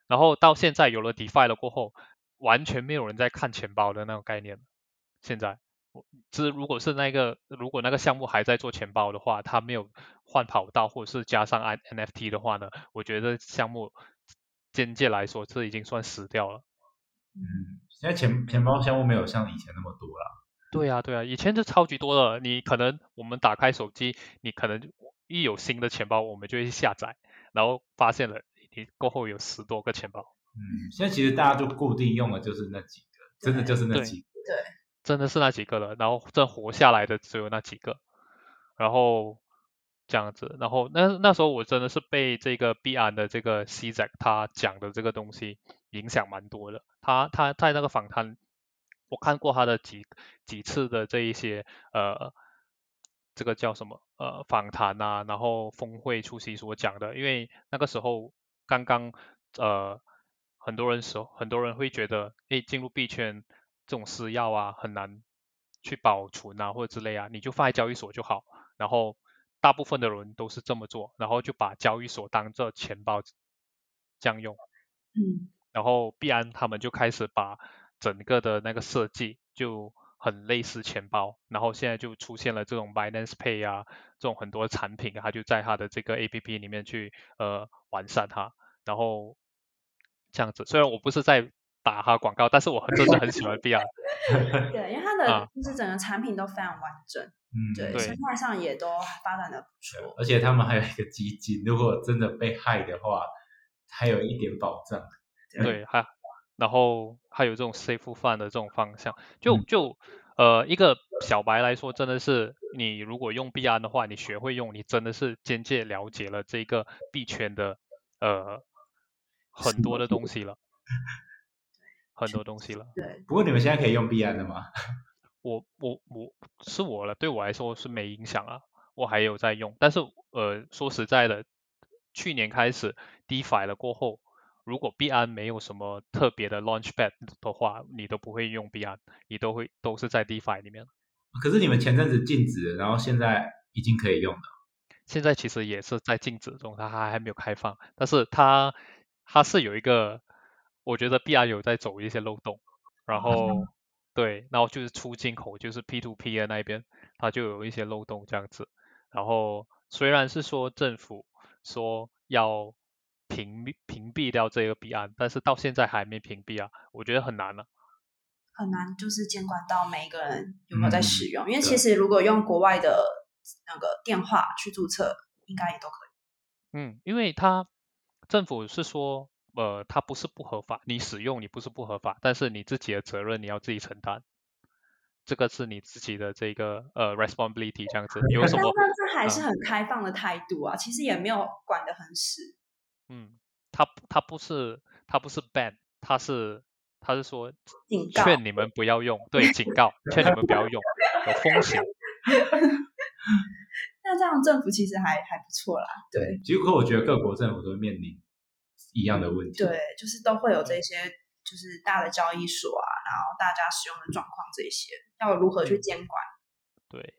然后到现在有了 DeFi 了过后，完全没有人在看钱包的那种概念了。现在，我这如果是那个如果那个项目还在做钱包的话，它没有换跑道或者是加上 N NFT 的话呢，我觉得项目间接来说，这已经算死掉了。嗯，现在钱钱包项目没有像以前那么多了。对啊，对啊，以前就超级多的。你可能我们打开手机，你可能一有新的钱包，我们就会去下载，然后发现了你过后有十多个钱包，嗯，现在其实大家就固定用的就是那几个，真的就是那几个。真的是那几个了。然后这活下来的只有那几个，然后这样子，然后那那时候我真的是被这个币安的这个 C z 他讲的这个东西影响蛮多的。他他在那个访谈，我看过他的几几次的这一些呃，这个叫什么呃访谈啊，然后峰会出席所讲的，因为那个时候刚刚呃很多人时候很多人会觉得，诶，进入币圈这种私钥啊很难去保存啊或者之类啊，你就放在交易所就好。然后大部分的人都是这么做，然后就把交易所当做钱包这样用。嗯，然后币安他们就开始把整个的那个设计就很类似钱包，然后现在就出现了这种 Binance Pay 啊，这种很多产品，它就在它的这个 APP 里面去呃完善它，然后这样子。虽然我不是在打哈广告，但是我很真的很喜欢币安。对，因为它啊的就是整个产品都非常完整，嗯，对，对生态上也都发展的不错。而且他们还有一个基金，如果真的被害的话，还有一点保障。对，还然后还有这种 safe fund 的这种方向，就嗯就呃一个小白来说，真的是你如果用币安的话，你学会用，你真的是间接了解了这个币圈的呃很多的东西了，很多东西了。对，不过你们现在可以用币安的吗？我我我是我了，对我来说是没影响啊，我还有在用。但是呃，说实在的，去年开始 DeFi 了过后，如果币安没有什么特别的 Launchpad 的话，你都不会用币安，你都会都是在 DeFi 里面。可是你们前阵子禁止，然后现在已经可以用了。现在其实也是在禁止中，它还还没有开放，但是它它是有一个，我觉得币安有在走一些漏洞，然后对，然后就是出进口，就是 P to P 的那边，它就有一些漏洞这样子。然后虽然是说政府说要屏蔽屏蔽掉这个币安，但是到现在还没屏蔽啊，我觉得很难了、很难就是监管到每一个人有没有在嗯使用，因为其实如果用国外的那个电话去注册，应该也都可以。嗯，因为它政府是说，呃，它不是不合法，你使用你不是不合法，但是你自己的责任你要自己承担，这个是你自己的这个呃 responsibility 这样子，有什么但那这还是嗯很开放的态度啊，其实也没有管得很死。嗯，它它不是它不是 ban，它是它是说警告劝你们不要用，对，警告，劝你们不要用，有风险。那这样政府其实还还不错啦，对结果我觉得各国政府都会面临一样的问题。对，就是都会有这些就是大的交易所啊，然后大家使用的状况这些，要如何去监管。对，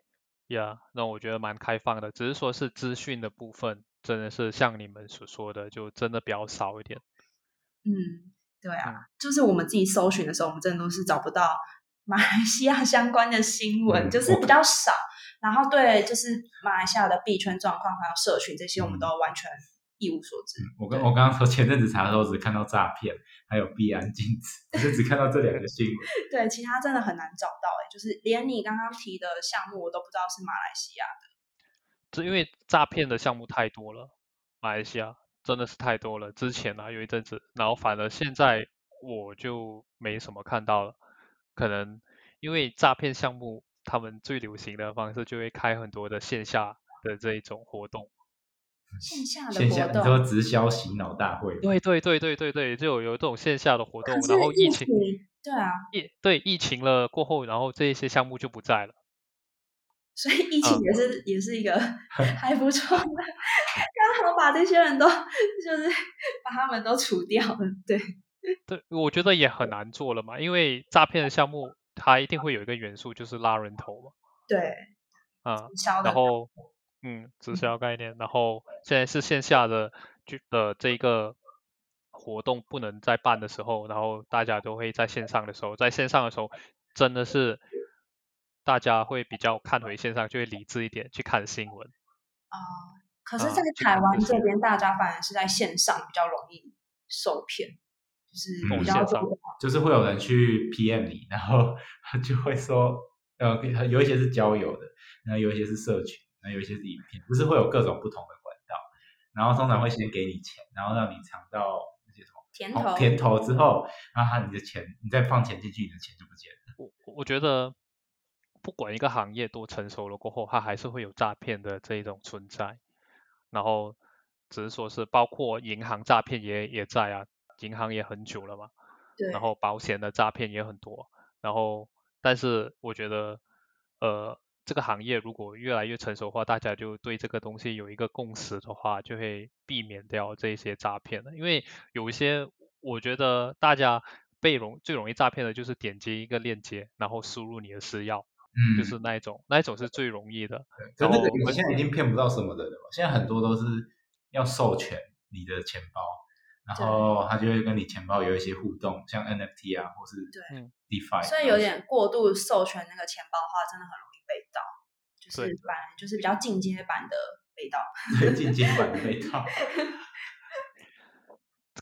呀、那我觉得蛮开放的，只是说是资讯的部分，真的是像你们所说的，就真的比较少一点。嗯，对啊，嗯就是我们自己搜寻的时候，我们真的都是找不到 马来西亚相关的新闻，嗯就是比较少。然后对，就是马来西亚的币圈状况还有社群这些，我们嗯都完全一无所知。我刚我刚刚说前阵子查的时候只看到诈骗，还有币安禁止，就只看到这两个新闻。对，其他真的很难找到哎、就是连你刚刚提的项目，我都不知道是马来西亚的。这因为诈骗的项目太多了，马来西亚真的是太多了。之前啊有一阵子，然后反而现在我就没什么看到了，可能因为诈骗项目他们最流行的方式就会开很多的线下的这一种活动。线下的线下活动，你说直销洗脑大会，对对对对对对，就有有这种线下的活动然后疫情情对啊，疫对疫情了过后，然后这一些项目就不在了。所以疫情也是、也是一个 还不错的，刚好把这些人都就是把他们都除掉了，对。对，我觉得也很难做了嘛，因为诈骗的项目它一定会有一个元素就是拉人头嘛。对，啊、直销的然后嗯，直销概念，然后现在是线下的就的这个活动不能再办的时候，然后大家都会在线上的时候，在线上的时候真的是大家会比较看回线上，就会理智一点去看新闻。啊、可是，啊在台湾这边，大家反而是在线上比较容易受骗，就是嗯比较线上多就是会有人去 PM 你，然后 就会说，呃，有一些是交友的，然后有一些是社群，然后有一些是影片，就是会有各种不同的管道，然后通常会先给你钱，然后让你尝到那些什么甜头，甜头之后，然后他你的钱，你再放钱进去，你的钱就不见了。我我觉得不管一个行业多成熟了过后，它还是会有诈骗的这一种存在。然后只是说是包括银行诈骗也也在啊，银行也很久了嘛。对，然后保险的诈骗也很多，然后但是我觉得，呃，这个行业如果越来越成熟化，大家就对这个东西有一个共识的话，就会避免掉这些诈骗了。因为有一些，我觉得大家被容最容易诈骗的就是点击一个链接，然后输入你的私钥，嗯就是那一种，那一种是最容易的。可是那个然后你现在已经骗不到什么人了，现在很多都是要授权你的钱包，然后他就会跟你钱包有一些互动，像 NFT 啊，或是对嗯 DeFi，所以有点过度授权那个钱包的话，真的很容易被盗，就是对反而就是比较进阶版的被盗。对进阶版的被盗。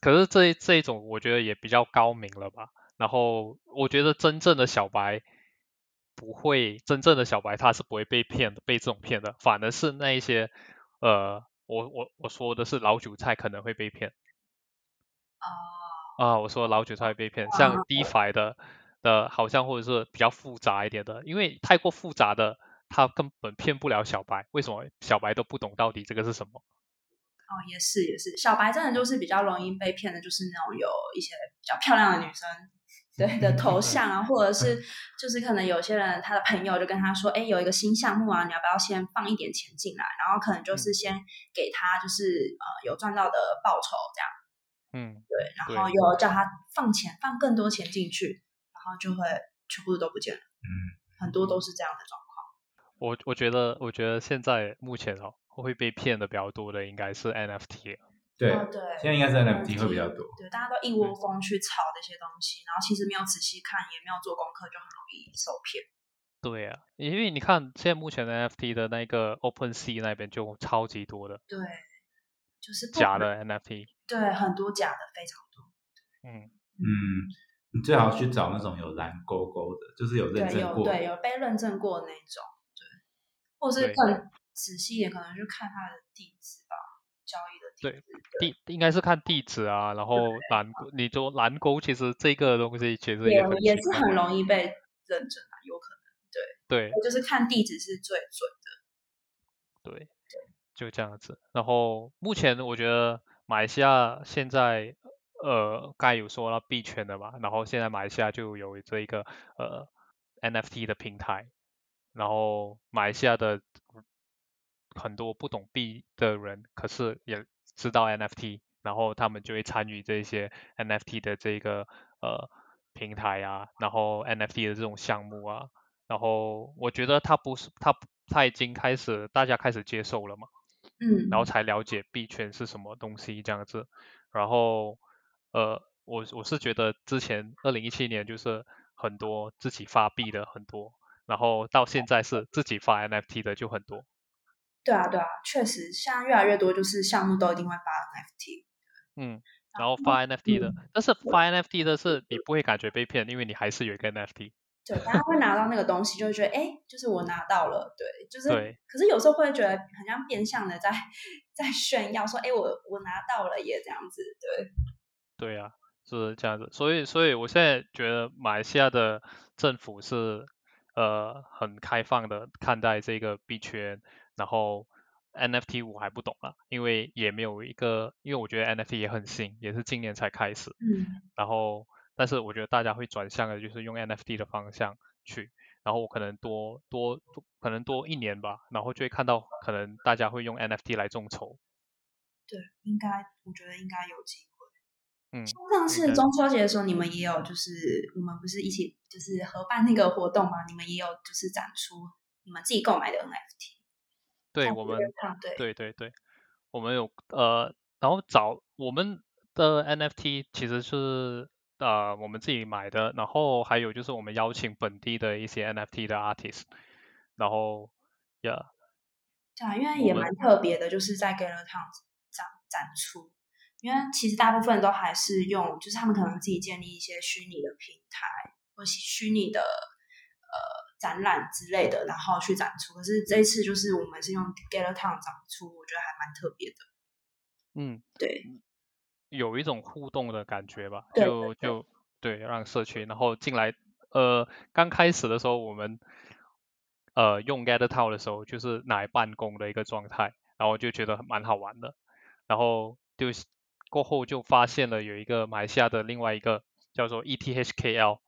可是这一这一种我觉得也比较高明了吧。然后我觉得真正的小白不会，真正的小白他是不会被骗的，被这种骗的，反而是那一些呃，我我我说的是老韭菜可能会被骗哦，啊，我说老韭菜会被骗，像 DeFi 的的，好像或者是比较复杂一点的，因为太过复杂的，他根本骗不了小白。为什么小白都不懂到底这个是什么？哦，也是也是，小白真的就是比较容易被骗的，就是那种有一些比较漂亮的女生。对的头像啊，或者是 就是可能有些人他的朋友就跟他说，哎，有一个新项目啊，你要不要先放一点钱进来？然后可能就是先给他就是呃有赚到的报酬这样，嗯，对，然后又叫他放钱放更多钱进去，然后就会全部都不见了。嗯，很多都是这样的状况。我我觉得我觉得现在目前哦会被骗的比较多的应该是 NFT 了。对，哦对现在应该是 NFT 会比较多。对，大家都一窝蜂去炒这些东西，然后其实没有仔细看，也没有做功课，就很容易受骗。对啊，因为你看现在目前的 NFT 的那个 OpenSea 那边就超级多的对，就是假的 NFT，对，很多假的，非常多。嗯，嗯，你最好去找那种有蓝勾勾的，就是有认，证过对有被认证过的那种，对，或是对更仔细一点，可能就看他的地址吧，交易的地对址。地应该是看地址啊，然后蓝勾，你说蓝勾其实这个东西其实也也是很容易被认证啊，有可能。对就是看地址是最准的。对，就这样子。然后目前我觉得马来西亚现在呃刚才有说到币圈的嘛，然后现在马来西亚就有这一个呃 NFT 的平台，然后马来西亚的很多不懂币的人，可是也知道 NFT，然后他们就会参与这些 NFT 的这个呃平台啊，然后 NFT 的这种项目啊，然后我觉得它不是它它已经开始大家开始接受了嘛，嗯，然后才了解币圈是什么东西这样子，然后呃我我是觉得之前二零一七年就是很多自己发币的很多，然后到现在是自己发 NFT 的就很多，对啊，对啊，确实，现在越来越多就是项目都一定会发 NFT。嗯，然后发 NFT 的，但是发 NFT 的是你不会感觉被骗，因为你还是有一个 NFT。对，大家会拿到那个东西，就会觉得，哎，就是我拿到了，对，就是，对可是有时候会觉得好像变相的在 在炫耀，说，哎，我我拿到了耶，这样子，对，对呀、是这样子，所以所以我现在觉得马来西亚的政府是呃很开放的看待这个币圈，然后 NFT 我还不懂了，因为也没有一个，因为我觉得 NFT 也很新，也是今年才开始，嗯，然后但是我觉得大家会转向的就是用 NFT 的方向去，然后我可能多多可能多一年吧，然后就会看到可能大家会用 NFT 来众筹。对，应该我觉得应该有机会。嗯，像上次中秋节的时候，你们也有就是我们不是一起就是合办那个活动吗？你们也有就是展出你们自己购买的 NFT。对我们，对对对对，我们有呃，然后找我们的 NFT 其实是呃我们自己买的，然后还有就是我们邀请本地的一些 NFT 的 artist，然后呀，对啊，因为也蛮特别的，就是在 Gather Town 展展出，因为其实大部分都还是用，就是他们可能自己建立一些虚拟的平台或虚拟的呃。展览之类的，然后去展出。可是这一次就是我们是用 Gather Town 展出，我觉得还蛮特别的。嗯，对，有一种互动的感觉吧，就就对，让社区然后进来。呃，刚开始的时候我们呃用 Gather Town 的时候，就是来办公的一个状态，然后就觉得蛮好玩的。然后就过后就发现了有一个马来西亚的另外一个叫做 ETHKL，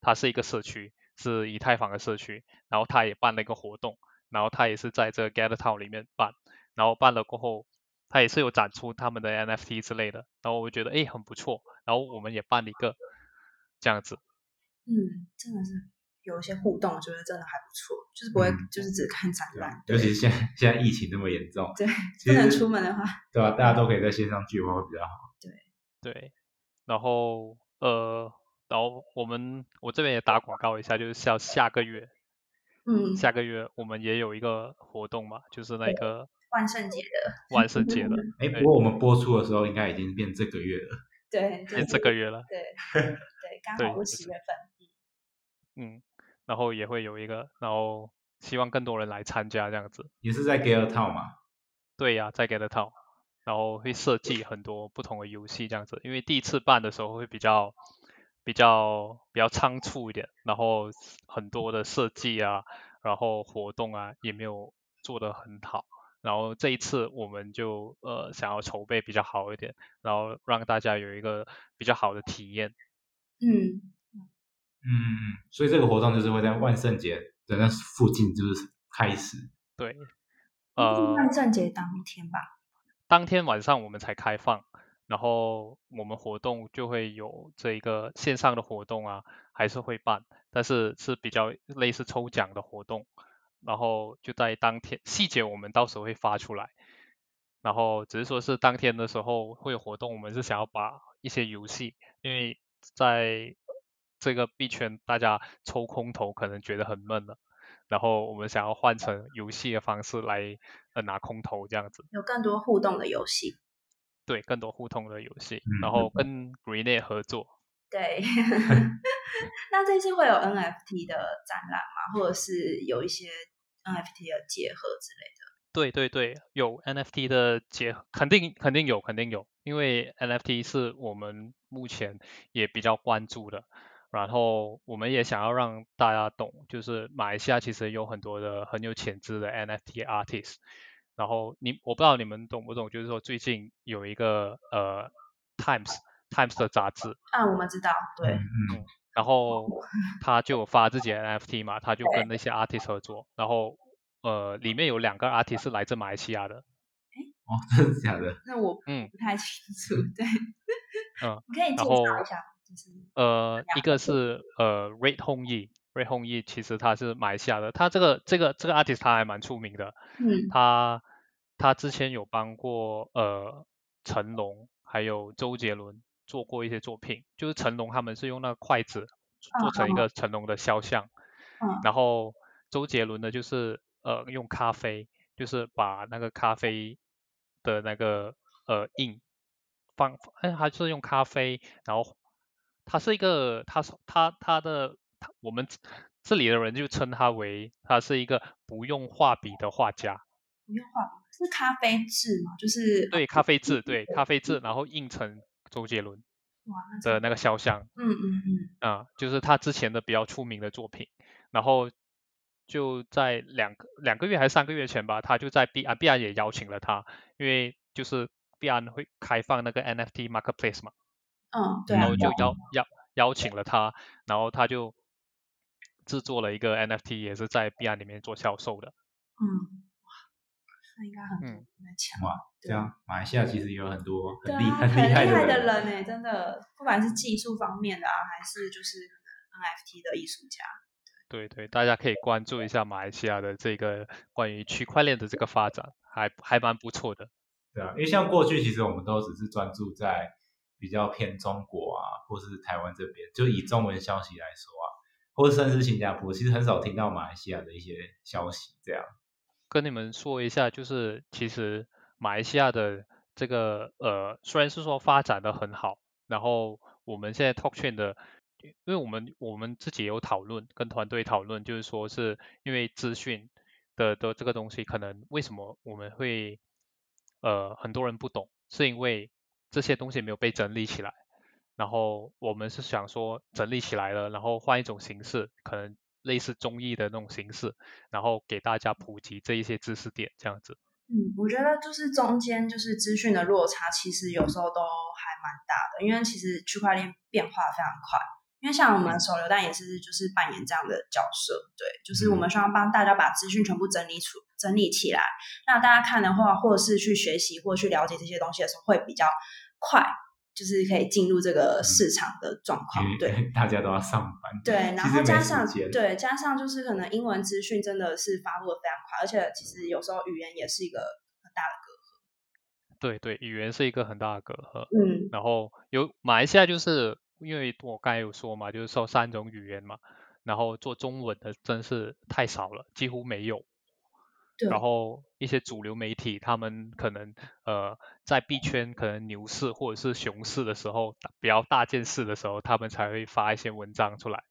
它是一个社区。是以太坊的社区，然后它也办了一个活动，然后它也是在这个 Gather Town 里面办，然后办了过后，它也是有展出他们的 NFT 之类的，然后我觉得哎很不错，然后我们也办了一个这样子。嗯，真的是有一些互动，我觉得真的还不错，就是不会就是只看展览。尤其是现在现在疫情那么严重，对，不能出门的话，对吧？大家都可以在线上聚会会比较好。对对，然后呃。然后我们我这边也打广告一下，就是下下个月，嗯，下个月我们也有一个活动嘛，就是那个万圣节的万圣节的。哎，不过我们播出的时候应该已经变这个月了。对，变这个月了。对对，刚好是十月份。嗯，然后也会有一个，然后希望更多人来参加这样子。也是在 Gather Town 吗？对呀，在 Gather Town，然后会设计很多不同的游戏这样子，因为第一次办的时候会比较。比较比较仓促一点，然后很多的设计啊，然后活动啊也没有做得很好，然后这一次我们就呃想要筹备比较好一点，然后让大家有一个比较好的体验。嗯嗯，所以这个活动就是会在万圣节的那附近就是开始。对，呃，万圣节当天吧。当天晚上我们才开放。然后我们活动就会有这一个线上的活动啊，还是会办，但是是比较类似抽奖的活动，然后就在当天细节我们到时候会发出来，然后只是说是当天的时候会有活动，我们是想要把一些游戏，因为在这个币圈大家抽空投可能觉得很闷了，然后我们想要换成游戏的方式来呃拿空投这样子，有更多互动的游戏。对，更多互动的游戏，然后跟 Greenet 合作。对，那这次会有 NFT 的展览吗？或者是有一些 NFT 的结合之类的？对对对，有 NFT 的结合，肯定肯定有，肯定有，因为 NFT 是我们目前也比较关注的，然后我们也想要让大家懂，就是马来西亚其实有很多的很有潜质的 NFT artist。然后你我不知道你们懂不懂，就是说最近有一个呃 Times Times 的杂志。啊，我们知道，对，嗯，然后他就发自己的 NFT 嘛，他就跟那些 artist 合作，然后呃里面有两个 artist 是来自马来西亚的，哎，哦，真的假的？那我嗯。不太清楚，对，嗯，你可以介绍一下，就是呃一个是呃 Red Hong Yi。Ray Hong Yi 其实他是马来西亚的，他这个这个这个 artist 他还蛮出名的，嗯，他他之前有帮过呃成龙还有周杰伦做过一些作品，就是成龙他们是用那个筷子做成一个。成龙的肖像，嗯，然后周杰伦呢就是呃用咖啡，就是把那个咖啡的那个呃印放，哎，他是用咖啡，然后他是一个他他他的。我们这里的人就称他为他是一个不用画笔的画家。不用画笔是咖啡字吗？就是对咖啡字，对咖啡字，然后印成周杰伦的那个肖像。嗯嗯嗯。啊，就是他之前的比较出名的作品。然后就在两个两个月还是三个月前吧，他就在 B 啊 B 安也邀请了他，因为就是 B 安会开放那个 NFT marketplace 嘛。嗯，对。然后就邀邀。邀请了他，然后他就制作了一个 NFT，也是在币安里面做销售的。嗯，哇，那应该很多人在抢。哇，这样马来西亚其实有很多很厉很厉害的人，人呢，真的，不管是技术方面的啊，还是就是可能 NFT 的艺术家。对对，大家可以关注一下马来西亚的这个关于区块链的这个发展，还还蛮不错的。对啊，因为像过去其实我们都只是专注在比较偏中国啊，或是台湾这边，就以中文消息来说啊，或者甚至新加坡，其实很少听到马来西亚的一些消息这样。跟你们说一下，就是其实马来西亚的这个呃，虽然是说发展的很好，然后我们现在 Talk Chain 的，因为我们我们自己有讨论，跟团队讨论，就是说是因为资讯的的这个东西，可能为什么我们会呃很多人不懂，是因为这些东西没有被整理起来。然后我们是想说整理起来了，然后换一种形式，可能类似综艺的那种形式，然后给大家普及这一些知识点，这样子。嗯，我觉得就是中间就是资讯的落差，其实有时候都还蛮大的，因为其实区块链变化非常快。因为像我们手榴弹也是就是扮演这样的角色，对，就是我们需要帮大家把资讯全部整理出整理起来，那大家看的话，或者是去学习或去了解这些东西的时候，会比较快，就是可以进入这个市场的状况，对。大家都要上班，对，然后加上对加上就是可能英文资讯真的是发布的非常快，而且其实有时候语言也是一个很大的对对，语言是一个很大的隔阂。嗯然后有马来西亚就是因为我刚才有说嘛，就是说三种语言嘛，然后做中文的真是太少了，几乎没有。对然后一些主流媒体，他们可能呃在币圈可能牛市或者是熊市的时候，比较大件事的时候，他们才会发一些文章出来。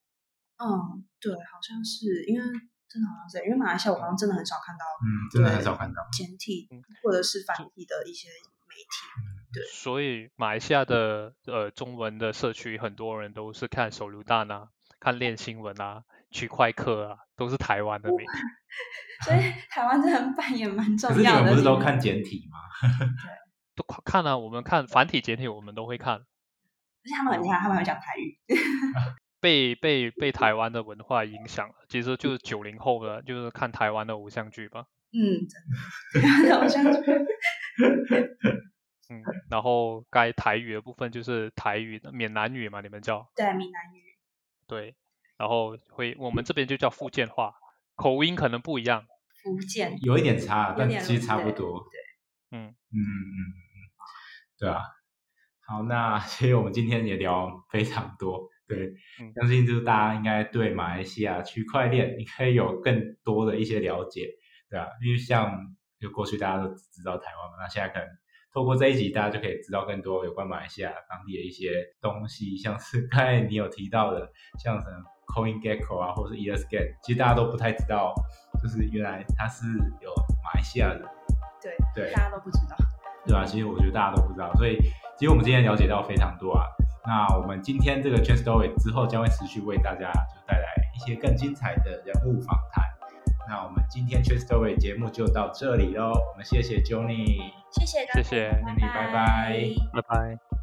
嗯，对，好像是因为真的好像是因为马来西亚我好像真的很少看到嗯，真的很少看到。简体嗯或者是繁体的一些媒体。对所以马来西亚的呃中文的社区，很多人都是看手榴弹啊，看链新闻啊，区块客啊，都是台湾的媒体。所以台湾真的扮演蛮重可是你要的。们不是都？看简体吗？都看看啊，我们看繁体简体，我们都会看。而且他们很厉害，他们会讲台语。被被被台湾的文化影响了，其实就是九零后的，就是看台湾的偶像剧吧。嗯，真的，偶像剧嗯，然后该台语的部分就是台语的闽南语嘛，你们叫对闽南语。对，然后会我们这边就叫福建话，口音可能不一样。福建有一点差，但其实差不对多。对，嗯嗯嗯嗯，对啊。好，那其实我们今天也聊非常多，对，嗯相信就是大家应该对马来西亚区块链应该有更多的一些了解，对啊，因为像就过去大家都只知道台湾嘛，那现在可能透过这一集，大家就可以知道更多有关马来西亚当地的一些东西，像是刚才你有提到的，像什么 CoinGecko 啊，或者是 ESGate，其实大家都不太知道，就是原来它是有马来西亚人，对对大家都不知道。对吧、其实我觉得大家都不知道，所以其实我们今天了解到非常多啊。那我们今天这个 Chain Story 之后将会持续为大家就带来一些更精彩的人物访谈。那我们今天 Chain Story 节目就到这里喽，我们谢谢 Johnny。谢谢，谢谢拜拜拜拜。